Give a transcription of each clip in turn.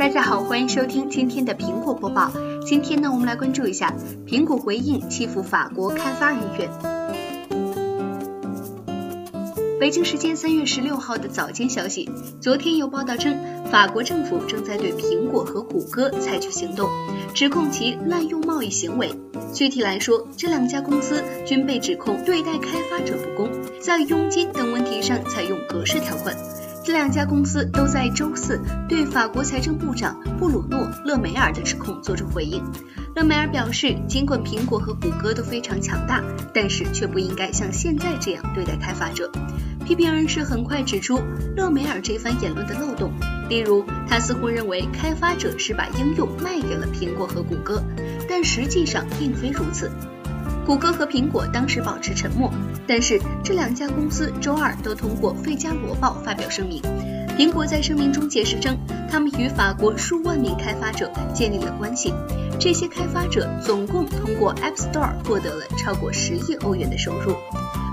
大家好，欢迎收听今天的苹果播报。今天呢，我们来关注一下苹果回应欺负法国开发人员。北京时间三月十六号的早间消息，昨天有报道称，法国政府正在对苹果和谷歌采取行动，指控其滥用贸易行为。具体来说，这两家公司均被指控对待开发者不公，在佣金等问题上采用格式条款。这两家公司都在周四对法国财政部长布鲁诺·勒梅尔的指控作出回应。勒梅尔表示，尽管苹果和谷歌都非常强大，但是却不应该像现在这样对待开发者。批评人士很快指出勒梅尔这番言论的漏洞，例如他似乎认为开发者是把应用卖给了苹果和谷歌，但实际上并非如此。谷歌和苹果当时保持沉默，但是这两家公司周二都通过《费加罗报》发表声明。苹果在声明中解释称，他们与法国数万名开发者建立了关系，这些开发者总共通过 App Store 获得了超过十亿欧元的收入。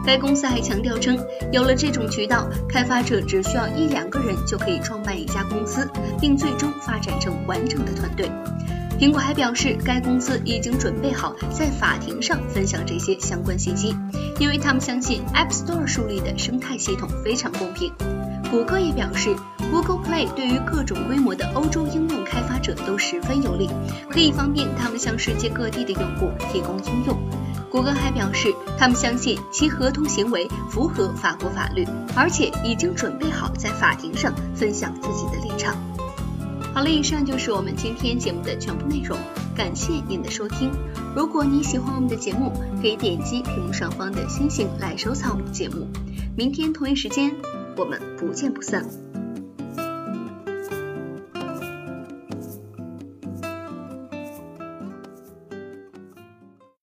该公司还强调称，有了这种渠道，开发者只需要一两个人就可以创办一家公司，并最终发展成完整的团队。苹果还表示，该公司已经准备好在法庭上分享这些相关信息，因为他们相信 App Store 树立的生态系统非常公平。谷歌也表示，Google Play 对于各种规模的欧洲应用开发者都十分有利，可以方便他们向世界各地的用户提供应用。谷歌还表示，他们相信其合同行为符合法国法律，而且已经准备好在法庭上分享自己的立场。好了，以上就是我们今天节目的全部内容，感谢您的收听。如果你喜欢我们的节目，可以点击屏幕上方的星星来收藏我们节目。明天同一时间，我们不见不散。